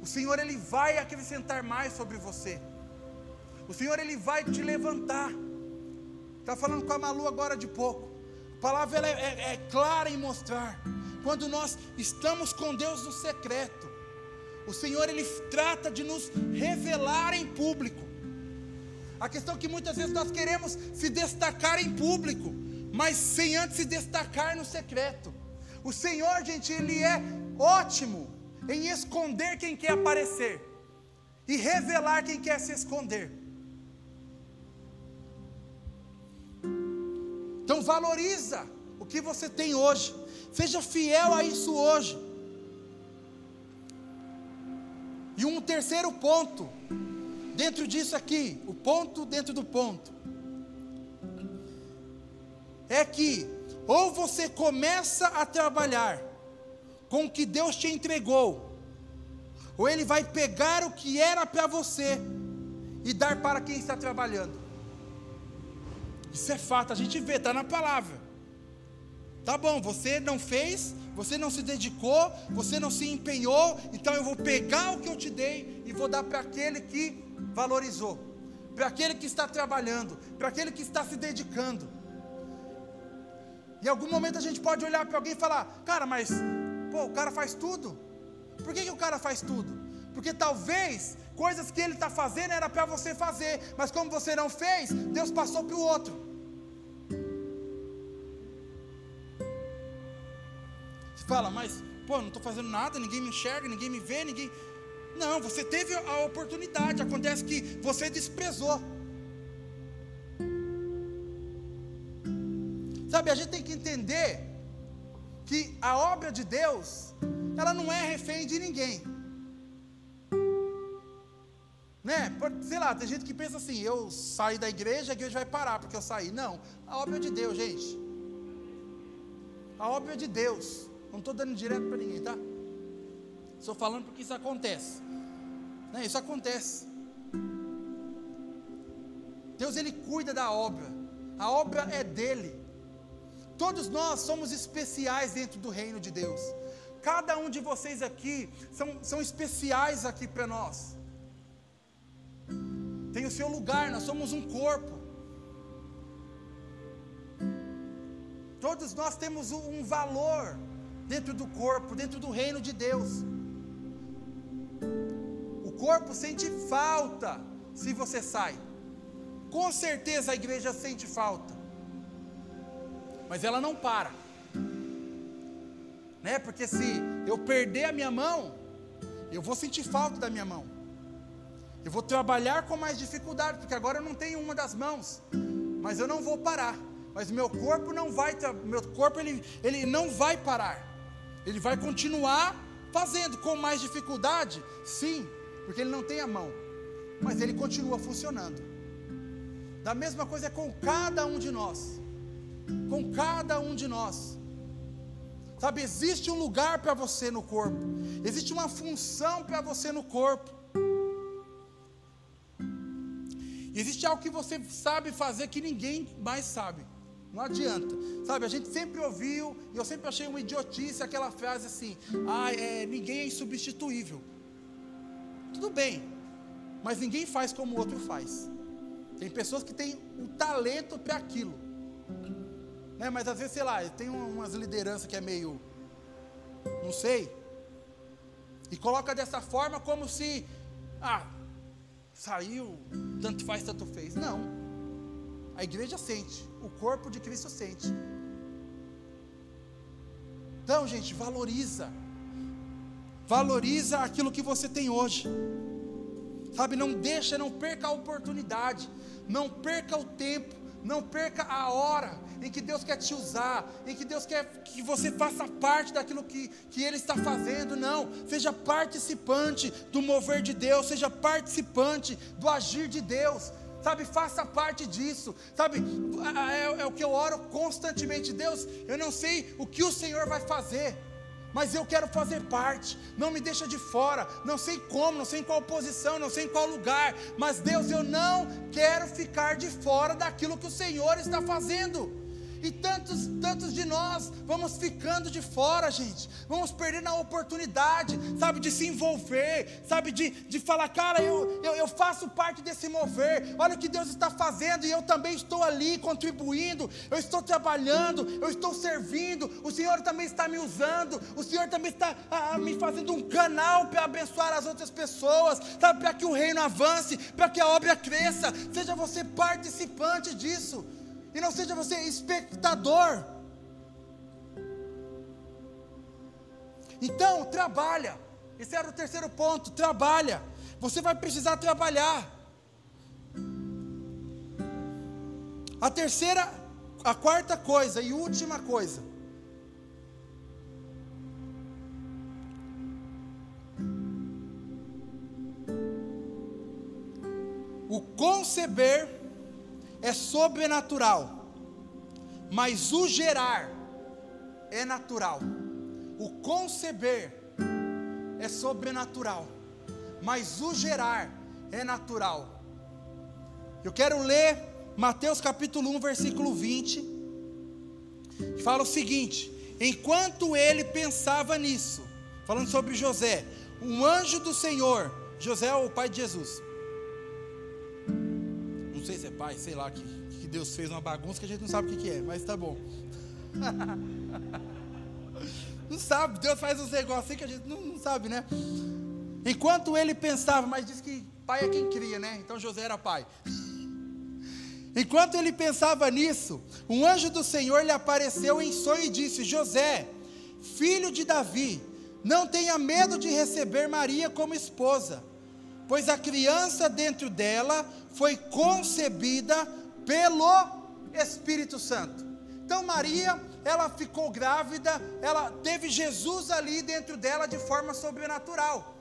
o Senhor ele vai acrescentar mais sobre você. O Senhor ele vai te levantar. Está falando com a Malu agora de pouco. A palavra é, é, é clara em mostrar. Quando nós estamos com Deus no secreto, o Senhor ele trata de nos revelar em público. A questão é que muitas vezes nós queremos se destacar em público, mas sem antes se destacar no secreto. O Senhor, gente, Ele é ótimo em esconder quem quer aparecer e revelar quem quer se esconder. Então valoriza o que você tem hoje. Seja fiel a isso hoje. E um terceiro ponto dentro disso aqui, o ponto dentro do ponto, é que ou você começa a trabalhar com o que Deus te entregou, ou Ele vai pegar o que era para você e dar para quem está trabalhando. Isso é fato, a gente vê, está na palavra. Tá bom, você não fez, você não se dedicou, você não se empenhou, então eu vou pegar o que eu te dei e vou dar para aquele que valorizou, para aquele que está trabalhando, para aquele que está se dedicando. Em algum momento a gente pode olhar para alguém e falar: Cara, mas pô, o cara faz tudo. Por que, que o cara faz tudo? Porque talvez coisas que ele está fazendo era para você fazer, mas como você não fez, Deus passou para o outro. Você fala, mas pô, não estou fazendo nada, ninguém me enxerga, ninguém me vê, ninguém. Não, você teve a oportunidade, acontece que você desprezou. Sabe, a gente tem que entender que a obra de Deus, ela não é refém de ninguém. Né? Sei lá, tem gente que pensa assim: eu saí da igreja, a igreja vai parar porque eu saí. Não, a obra é de Deus, gente. A obra é de Deus. Não estou dando direto para ninguém, tá? Estou falando porque isso acontece. Né? Isso acontece. Deus ele cuida da obra. A obra é dele. Todos nós somos especiais dentro do reino de Deus. Cada um de vocês aqui são, são especiais aqui para nós. Tem o seu lugar, nós somos um corpo. Todos nós temos um valor dentro do corpo, dentro do reino de Deus corpo sente falta se você sai. Com certeza a igreja sente falta. Mas ela não para. Né? Porque se eu perder a minha mão, eu vou sentir falta da minha mão. Eu vou trabalhar com mais dificuldade, porque agora eu não tenho uma das mãos. Mas eu não vou parar. Mas meu corpo não vai, meu corpo ele, ele não vai parar. Ele vai continuar fazendo com mais dificuldade, sim, porque ele não tem a mão, mas ele continua funcionando. Da mesma coisa é com cada um de nós. Com cada um de nós. Sabe, existe um lugar para você no corpo. Existe uma função para você no corpo. Existe algo que você sabe fazer que ninguém mais sabe. Não adianta. Sabe, a gente sempre ouviu, e eu sempre achei uma idiotice aquela frase assim: ah, é, ninguém é insubstituível. Tudo bem, mas ninguém faz como o outro faz. Tem pessoas que têm o talento para aquilo. Né, mas às vezes, sei lá, tem umas lideranças que é meio. Não sei. E coloca dessa forma como se. Ah, saiu, tanto faz, tanto fez. Não. A igreja sente o corpo de Cristo sente. Então, gente, valoriza. Valoriza aquilo que você tem hoje. Sabe, não deixa, não perca a oportunidade, não perca o tempo, não perca a hora em que Deus quer te usar, em que Deus quer que você faça parte daquilo que, que Ele está fazendo. Não, seja participante do mover de Deus, seja participante do agir de Deus. Sabe, faça parte disso, sabe, é, é, o que eu oro constantemente, Deus, eu não sei o que o Senhor vai fazer, mas eu quero fazer parte, não me deixa de fora, não sei como, não sei em qual posição, não sei em qual lugar, mas Deus, eu não quero ficar de fora daquilo que o Senhor está fazendo. E tantos, tantos de nós vamos ficando de fora, gente. Vamos perdendo a oportunidade, sabe, de se envolver, sabe, de, de falar, cara, eu, eu, eu faço parte desse mover. Olha o que Deus está fazendo e eu também estou ali contribuindo. Eu estou trabalhando, eu estou servindo. O Senhor também está me usando. O Senhor também está ah, me fazendo um canal para abençoar as outras pessoas, sabe, para que o reino avance, para que a obra cresça. Seja você participante disso e não seja você espectador. Então, trabalha. Esse era o terceiro ponto: trabalha. Você vai precisar trabalhar. A terceira, a quarta coisa e última coisa. O conceber é sobrenatural, mas o gerar é natural. O conceber é sobrenatural, mas o gerar é natural. Eu quero ler Mateus capítulo 1, versículo 20, que fala o seguinte: Enquanto ele pensava nisso, falando sobre José, um anjo do Senhor, José é o pai de Jesus, pai, sei lá, que, que Deus fez uma bagunça que a gente não sabe o que, que é, mas tá bom. não sabe, Deus faz uns negócios assim que a gente não, não sabe, né? Enquanto ele pensava, mas diz que pai é quem cria, né? Então José era pai. Enquanto ele pensava nisso, um anjo do Senhor lhe apareceu em sonho e disse: José, filho de Davi, não tenha medo de receber Maria como esposa pois a criança dentro dela foi concebida pelo Espírito Santo. Então Maria, ela ficou grávida, ela teve Jesus ali dentro dela de forma sobrenatural,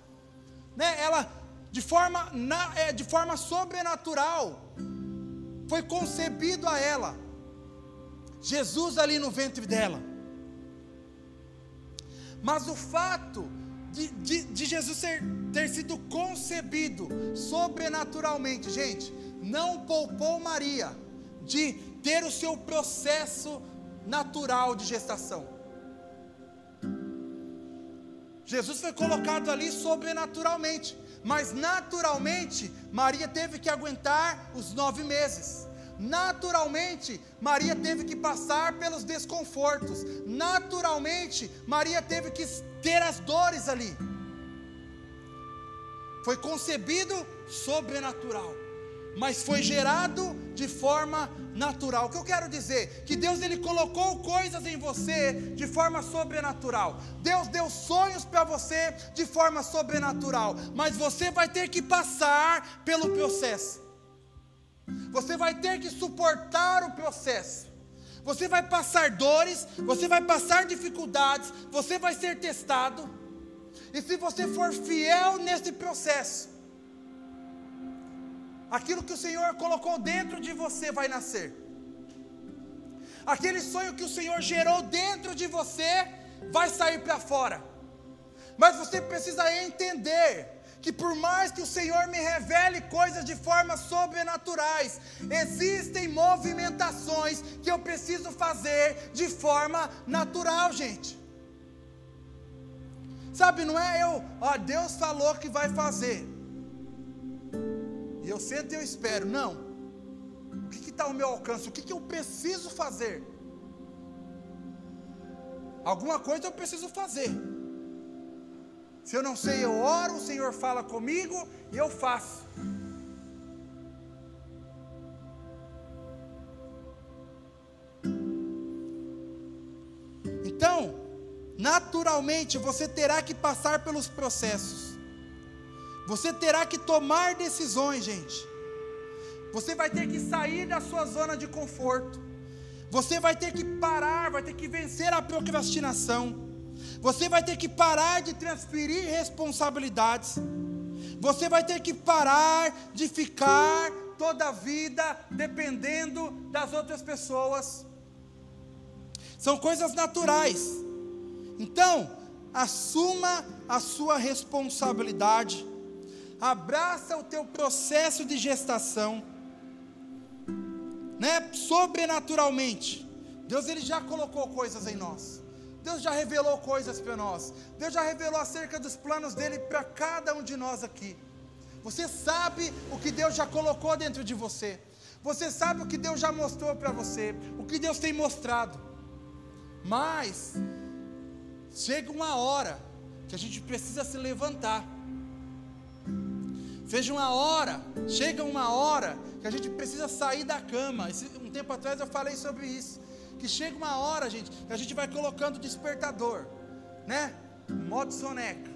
né? Ela de forma, na, é, de forma sobrenatural foi concebido a ela Jesus ali no ventre dela. Mas o fato de, de, de Jesus ser, ter sido concebido sobrenaturalmente, gente, não poupou Maria de ter o seu processo natural de gestação. Jesus foi colocado ali sobrenaturalmente, mas naturalmente Maria teve que aguentar os nove meses. Naturalmente, Maria teve que passar pelos desconfortos. Naturalmente, Maria teve que ter as dores ali. Foi concebido sobrenatural, mas foi gerado de forma natural. O que eu quero dizer? Que Deus ele colocou coisas em você de forma sobrenatural. Deus deu sonhos para você de forma sobrenatural, mas você vai ter que passar pelo processo. Você vai ter que suportar o processo. Você vai passar dores, você vai passar dificuldades, você vai ser testado. E se você for fiel nesse processo, aquilo que o Senhor colocou dentro de você vai nascer. Aquele sonho que o Senhor gerou dentro de você vai sair para fora. Mas você precisa entender que por mais que o Senhor me revele coisas de formas sobrenaturais, existem movimentações que eu preciso fazer de forma natural, gente. Sabe, não é eu, ó, Deus falou que vai fazer. E eu sento e eu espero. Não. O que está ao meu alcance? O que, que eu preciso fazer? Alguma coisa eu preciso fazer. Se eu não sei, eu oro, o Senhor fala comigo e eu faço. Então, naturalmente, você terá que passar pelos processos. Você terá que tomar decisões, gente. Você vai ter que sair da sua zona de conforto. Você vai ter que parar, vai ter que vencer a procrastinação. Você vai ter que parar de transferir responsabilidades. Você vai ter que parar de ficar toda a vida dependendo das outras pessoas. São coisas naturais. Então, assuma a sua responsabilidade. Abraça o teu processo de gestação. Né? Sobrenaturalmente. Deus ele já colocou coisas em nós. Deus já revelou coisas para nós. Deus já revelou acerca dos planos dele para cada um de nós aqui. Você sabe o que Deus já colocou dentro de você. Você sabe o que Deus já mostrou para você, o que Deus tem mostrado. Mas chega uma hora que a gente precisa se levantar. Veja uma hora, chega uma hora que a gente precisa sair da cama. Um tempo atrás eu falei sobre isso que chega uma hora, gente, que a gente vai colocando despertador, né? Modo soneca,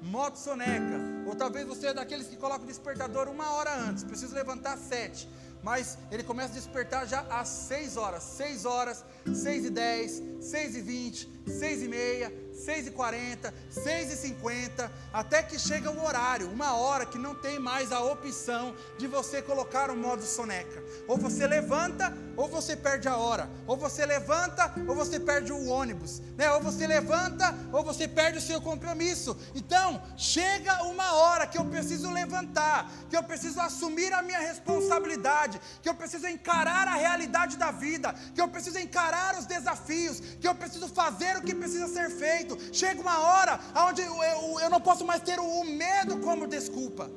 modo soneca. Ou talvez você é daqueles que colocam o despertador uma hora antes, precisa levantar às sete. Mas ele começa a despertar já às seis horas, seis horas, seis e dez, seis e vinte, seis e meia, 6h40, 6h50, até que chega o horário, uma hora que não tem mais a opção de você colocar o modo soneca. Ou você levanta, ou você perde a hora. Ou você levanta, ou você perde o ônibus. Né? Ou você levanta, ou você perde o seu compromisso. Então, chega uma hora que eu preciso levantar, que eu preciso assumir a minha responsabilidade, que eu preciso encarar a realidade da vida, que eu preciso encarar os desafios, que eu preciso fazer o que precisa ser feito Chega uma hora onde eu, eu, eu não posso mais ter o, o medo como desculpa.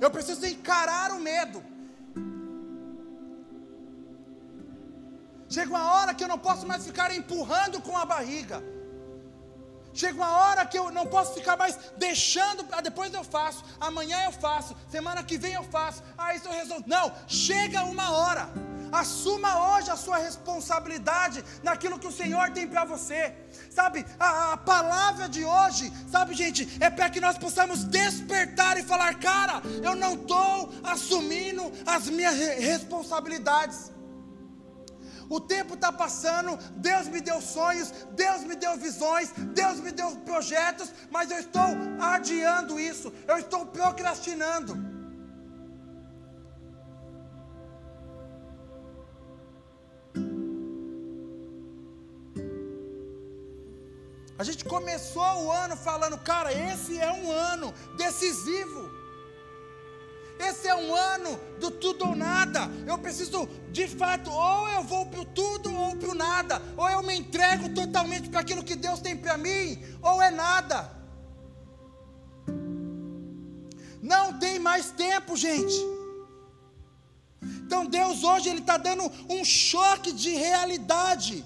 Eu preciso encarar o medo. Chega uma hora que eu não posso mais ficar empurrando com a barriga. Chega uma hora que eu não posso ficar mais deixando, ah, depois eu faço, amanhã eu faço, semana que vem eu faço, ah, isso eu resolvo. Não, chega uma hora Assuma hoje a sua responsabilidade naquilo que o Senhor tem para você. Sabe, a, a, palavra de hoje, sabe, gente, é para que nós possamos despertar e falar: cara, eu não estou assumindo as minhas responsabilidades. O tempo está passando, Deus me deu sonhos, Deus me deu visões, Deus me deu projetos, mas eu estou adiando isso, eu estou procrastinando. A gente começou o ano falando, cara, esse é um ano decisivo. Esse é um ano do tudo ou nada. Eu preciso, de fato, ou eu vou para o tudo ou para o nada. Ou eu me entrego totalmente para aquilo que Deus tem para mim, ou é nada. Não tem mais tempo, gente. Então Deus hoje Ele está dando um choque de realidade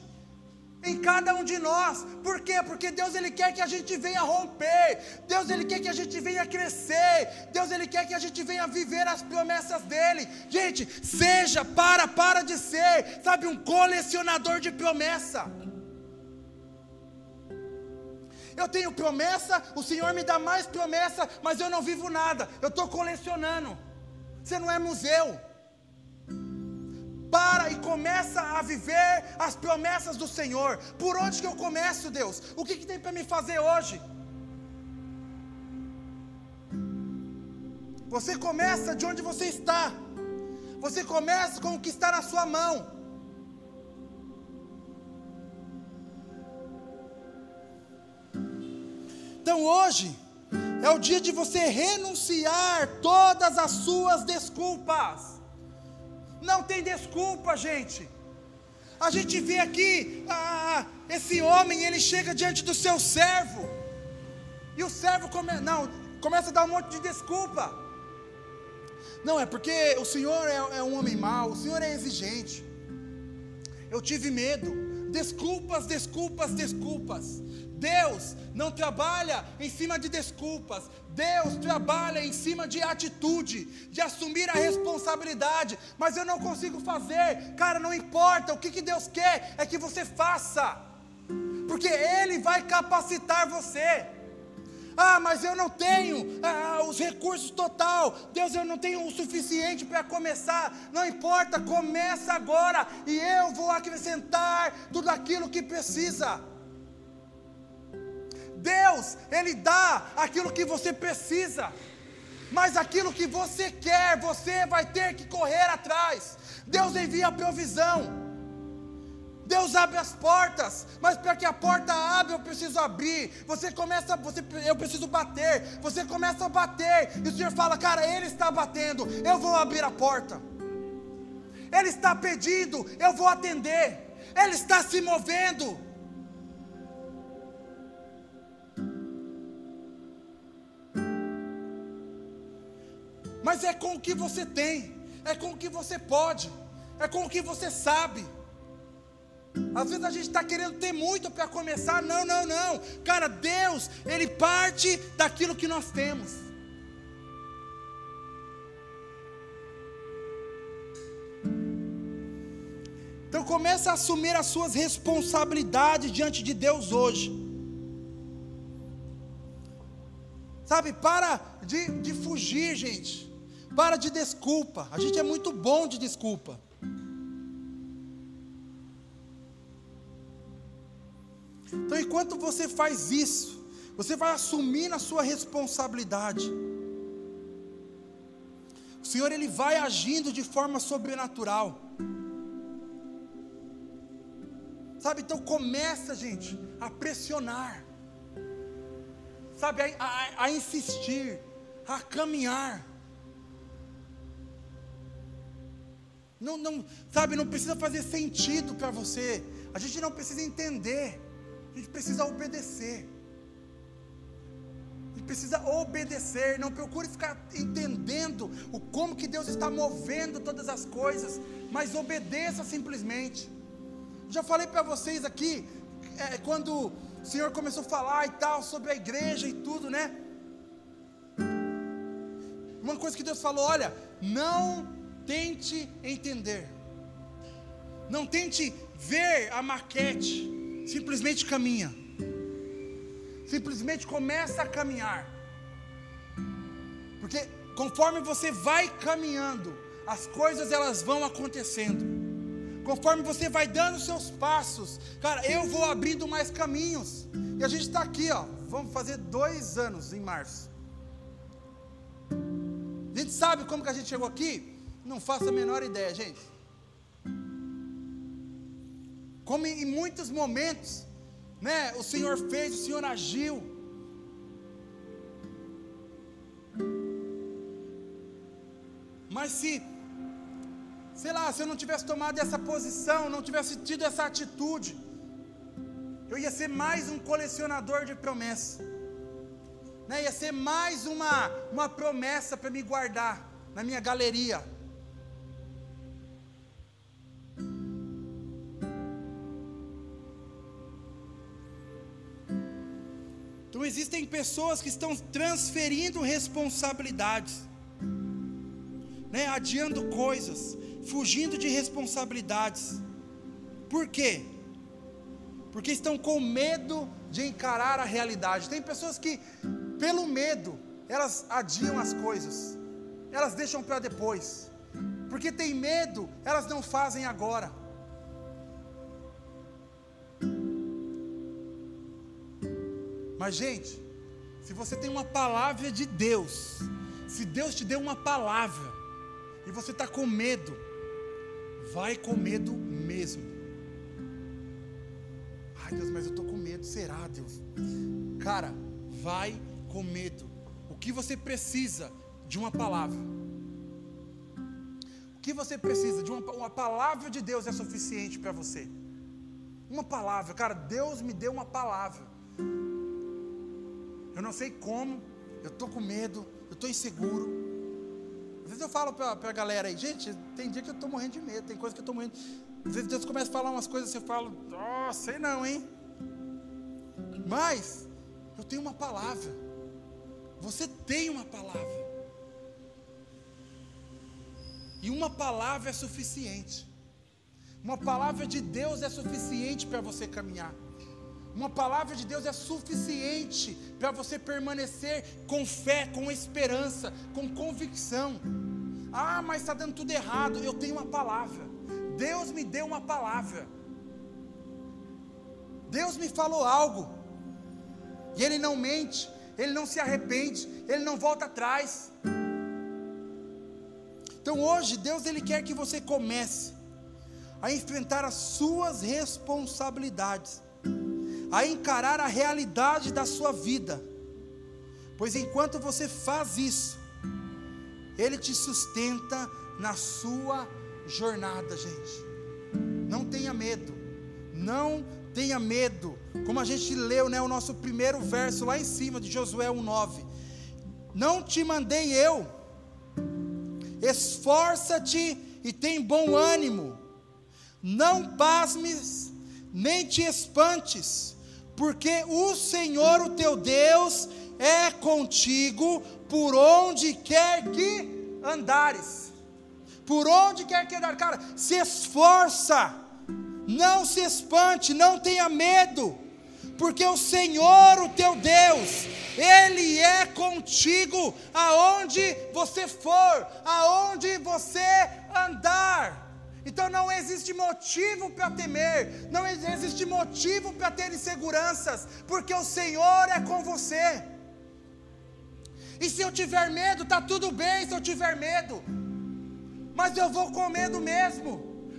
em cada um de nós. Por quê? Porque Deus ele quer que a gente venha romper. Deus ele quer que a gente venha crescer. Deus ele quer que a gente venha viver as promessas dele. Gente, seja para para de ser, sabe, um colecionador de promessa. Eu tenho promessa, o Senhor me dá mais promessa, mas eu não vivo nada. Eu estou colecionando. Você não é museu para e começa a viver as promessas do Senhor. Por onde que eu começo, Deus? O que, que tem para me fazer hoje? Você começa de onde você está. Você começa com o que está na sua mão. Então hoje é o dia de você renunciar todas as suas desculpas. Não tem desculpa, gente. A gente vê aqui, ah, esse homem, ele chega diante do seu servo, e o servo come, não, começa a dar um monte de desculpa. Não, é porque o Senhor é, é um homem mau, o Senhor é exigente. Eu tive medo. Desculpas, desculpas, desculpas. Deus não trabalha em cima de desculpas. Deus trabalha em cima de atitude, de assumir a responsabilidade. Mas eu não consigo fazer. Cara, não importa. O que, que Deus quer é que você faça. Porque Ele vai capacitar você. Ah, mas eu não tenho ah, os recursos total. Deus, eu não tenho o suficiente para começar. Não importa, começa agora e eu vou acrescentar tudo aquilo que precisa. Deus, Ele dá aquilo que você precisa, mas aquilo que você quer, você vai ter que correr atrás. Deus envia a provisão. Deus abre as portas, mas para que a porta abra, eu preciso abrir. Você começa, você, eu preciso bater. Você começa a bater, e o Senhor fala, cara, Ele está batendo, eu vou abrir a porta. Ele está pedindo, eu vou atender. Ele está se movendo. Mas é com o que você tem, é com o que você pode, é com o que você sabe. Às vezes a gente está querendo ter muito para começar. Não, não, não. Cara, Deus, Ele parte daquilo que nós temos. Então comece a assumir as suas responsabilidades diante de Deus hoje. Sabe, para de, de fugir, gente. Para de desculpa. A gente é muito bom de desculpa. Então, enquanto você faz isso, você vai assumir a sua responsabilidade. O Senhor ele vai agindo de forma sobrenatural. Sabe, então começa, gente, a pressionar. Sabe, a, a, a insistir, a caminhar. Não, não, sabe, não precisa fazer sentido para você. A gente não precisa entender. A gente precisa obedecer. A gente precisa obedecer. Não procure ficar entendendo o como que Deus está movendo todas as coisas, mas obedeça simplesmente. Já falei para vocês aqui, é, quando o Senhor começou a falar e tal sobre a igreja e tudo, né? Uma coisa que Deus falou: olha, não tente entender, não tente ver a maquete, simplesmente caminha. Simplesmente começa a caminhar. Porque conforme você vai caminhando, as coisas elas vão acontecendo. Conforme você vai dando seus passos, cara, eu vou abrindo mais caminhos. E a gente está aqui, ó. Vamos fazer dois anos em março. A gente sabe como que a gente chegou aqui? Não faço a menor ideia, gente. Como em muitos momentos, né, o Senhor fez, o Senhor agiu. Mas se, sei lá, se eu não tivesse tomado essa posição, não tivesse tido essa atitude, eu ia ser mais um colecionador de promessas. Né? Ia ser mais uma, uma promessa para me guardar na minha galeria. Existem pessoas que estão transferindo responsabilidades, né, adiando coisas, fugindo de responsabilidades. Por quê? Porque estão com medo de encarar a realidade. Tem pessoas que, pelo medo, elas adiam as coisas, elas deixam para depois. Porque tem medo, elas não fazem agora. Mas, gente, se você tem uma palavra de Deus, se Deus te deu uma palavra e você está com medo, vai com medo mesmo. Ai Deus, mas eu estou com medo, será Deus? Cara, vai com medo. O que você precisa de uma palavra? O que você precisa de uma, uma palavra de Deus é suficiente para você. Uma palavra, cara, Deus me deu uma palavra. Eu não sei como, eu estou com medo, eu estou inseguro. Às vezes eu falo para a galera aí, gente, tem dia que eu estou morrendo de medo, tem coisa que eu estou morrendo. Às vezes Deus começa a falar umas coisas e eu falo, oh, sei não, hein? Mas eu tenho uma palavra. Você tem uma palavra. E uma palavra é suficiente. Uma palavra de Deus é suficiente para você caminhar. Uma palavra de Deus é suficiente para você permanecer com fé, com esperança, com convicção. Ah, mas está dando tudo errado. Eu tenho uma palavra. Deus me deu uma palavra. Deus me falou algo. E Ele não mente, Ele não se arrepende, Ele não volta atrás. Então hoje, Deus Ele quer que você comece a enfrentar as suas responsabilidades, a encarar a realidade da sua vida, pois enquanto você faz isso, Ele te sustenta na sua jornada, gente. Não tenha medo, não tenha medo, como a gente leu, né, o nosso primeiro verso lá em cima de Josué 1:9. Não te mandei eu. Esforça-te e tem bom ânimo não pasmes, nem te espantes, porque o Senhor, o teu Deus, é contigo por onde quer que andares. Por onde quer que andar, cara, se esforça, não se espante, não tenha medo, porque o Senhor, o teu Deus, Ele é contigo aonde você for, aonde você andar. Então não existe motivo para temer, não existe motivo para ter inseguranças, porque o Senhor é com você. E se eu tiver medo, está tudo bem se eu tiver medo, mas eu vou com medo mesmo,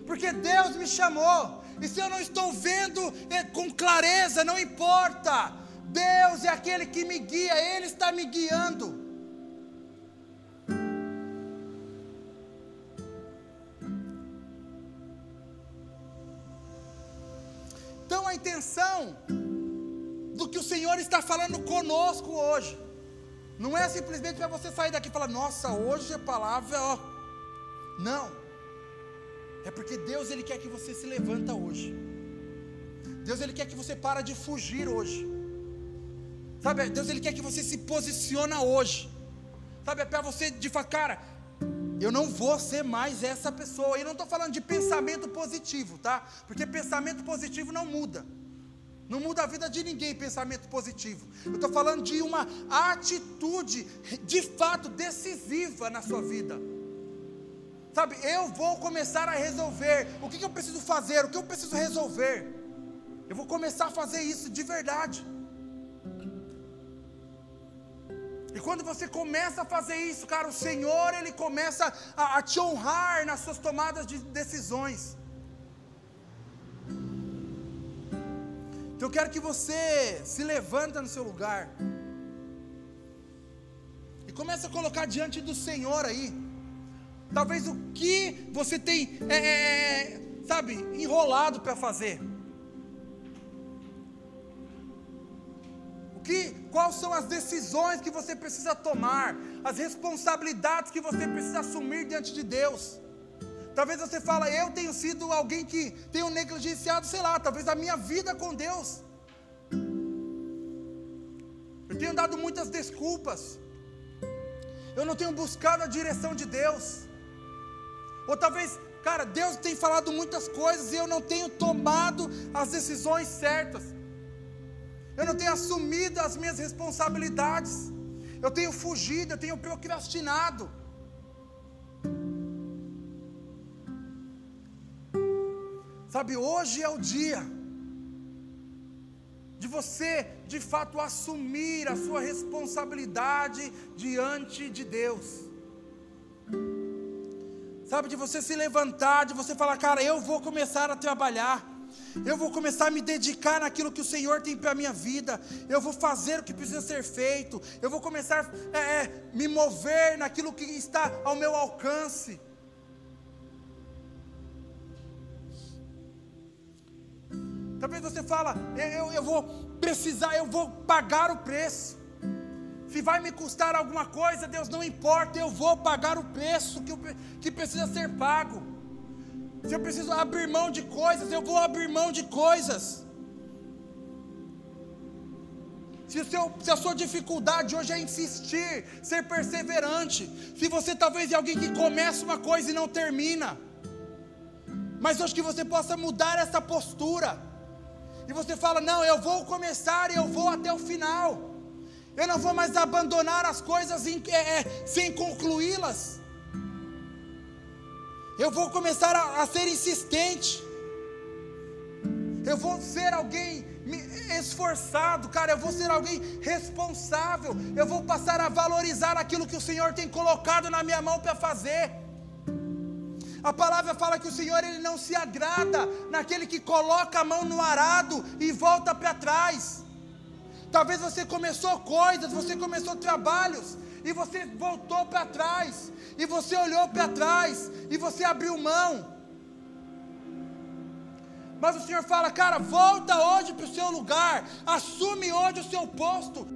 porque Deus me chamou, e se eu não estou vendo é, com clareza, não importa, Deus é aquele que me guia, Ele está me guiando. A intenção do que o Senhor está falando conosco hoje. Não é simplesmente para você sair daqui e falar, nossa, hoje a palavra, ó. Não. É porque Deus ele quer que você se levanta hoje. Deus ele quer que você para de fugir hoje. Sabe, Deus ele quer que você se posiciona hoje. Sabe, é para você de falar, cara, eu não vou ser mais essa pessoa. E não estou falando de pensamento positivo, tá? Porque pensamento positivo não muda. Não muda a vida de ninguém pensamento positivo. Eu estou falando de uma atitude de fato decisiva na sua vida. Sabe, eu vou começar a resolver. O que, que eu preciso fazer? O que eu preciso resolver? Eu vou começar a fazer isso de verdade. E quando você começa a fazer isso, cara, o Senhor, Ele começa a, a te honrar nas suas tomadas de decisões. Então eu quero que você se levanta no seu lugar. E comece a colocar diante do Senhor aí. Talvez o que você tem, é, é, é sabe, enrolado para fazer. Que, quais são as decisões que você precisa tomar, as responsabilidades que você precisa assumir diante de Deus. Talvez você fale, eu tenho sido alguém que tenho negligenciado, sei lá, talvez a minha vida com Deus. Eu tenho dado muitas desculpas. Eu não tenho buscado a direção de Deus. Ou talvez, cara, Deus tem falado muitas coisas e eu não tenho tomado as decisões certas eu não tenho assumido as minhas responsabilidades, eu tenho fugido, eu tenho procrastinado. Sabe, hoje é o dia de você de fato assumir a sua responsabilidade diante de Deus. Sabe, de você se levantar, de você falar, cara, eu vou começar a trabalhar. Eu vou começar a me dedicar naquilo que o Senhor tem para a minha vida. Eu vou fazer o que precisa ser feito. Eu vou começar a é, é, me mover naquilo que está ao meu alcance. Talvez você fala, eu, eu vou precisar, eu vou pagar o preço. Se vai me custar alguma coisa, Deus não importa, eu vou pagar o preço que, que precisa ser pago. Se eu preciso abrir mão de coisas, eu vou abrir mão de coisas. Se, seu, se, a sua dificuldade hoje é insistir, ser perseverante, se você talvez é alguém que começa uma coisa e não termina, mas hoje que você possa mudar essa postura, e você fala: Não, eu vou começar e eu vou até o final. Eu não vou mais abandonar as coisas em, é, é, sem concluí-las. Eu vou começar a, a ser insistente. Eu vou ser alguém esforçado, cara. Eu vou ser alguém responsável. Eu vou passar a valorizar aquilo que o Senhor tem colocado na minha mão para fazer. A palavra fala que o Senhor ele não se agrada naquele que coloca a mão no arado e volta para trás. Talvez você começou coisas, você começou trabalhos e você voltou para trás, e você olhou para trás e você abriu mão. Mas o Senhor fala, cara, volta hoje para o seu lugar, assume hoje o seu posto.